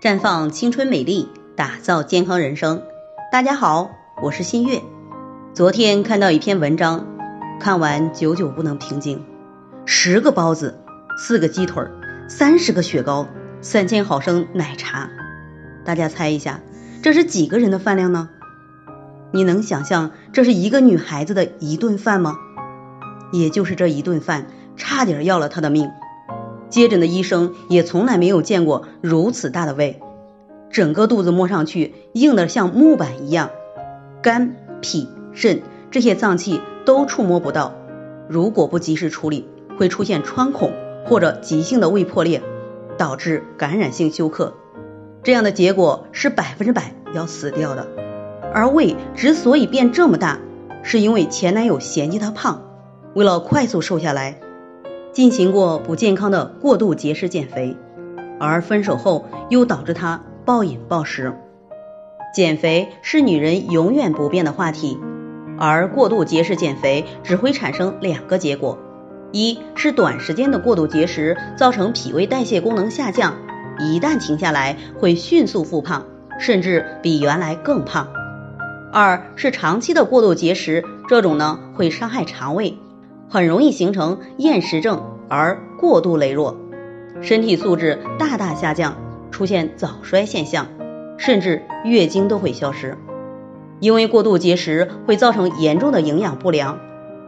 绽放青春美丽，打造健康人生。大家好，我是新月。昨天看到一篇文章，看完久久不能平静。十个包子，四个鸡腿，三十个雪糕，三千毫升奶茶。大家猜一下，这是几个人的饭量呢？你能想象这是一个女孩子的一顿饭吗？也就是这一顿饭，差点要了她的命。接诊的医生也从来没有见过如此大的胃，整个肚子摸上去硬的像木板一样，肝、脾、肾这些脏器都触摸不到，如果不及时处理，会出现穿孔或者急性的胃破裂，导致感染性休克，这样的结果是百分之百要死掉的。而胃之所以变这么大，是因为前男友嫌弃她胖，为了快速瘦下来。进行过不健康的过度节食减肥，而分手后又导致他暴饮暴食。减肥是女人永远不变的话题，而过度节食减肥只会产生两个结果：一是短时间的过度节食造成脾胃代谢功能下降，一旦停下来会迅速复胖，甚至比原来更胖；二是长期的过度节食，这种呢会伤害肠胃。很容易形成厌食症而过度羸弱，身体素质大大下降，出现早衰现象，甚至月经都会消失。因为过度节食会造成严重的营养不良，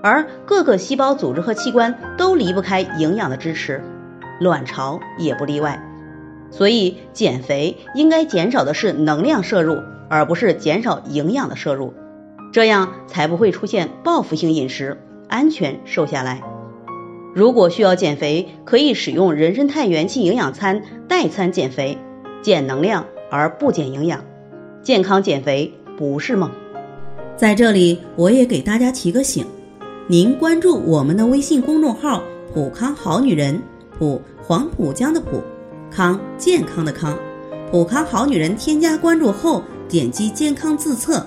而各个细胞组织和器官都离不开营养的支持，卵巢也不例外。所以减肥应该减少的是能量摄入，而不是减少营养的摄入，这样才不会出现报复性饮食。安全瘦下来。如果需要减肥，可以使用人参肽元气营养餐代餐减肥，减能量而不减营养。健康减肥不是梦。在这里，我也给大家提个醒：您关注我们的微信公众号“普康好女人”，普黄浦江的浦，康健康的康，普康好女人。添加关注后，点击健康自测。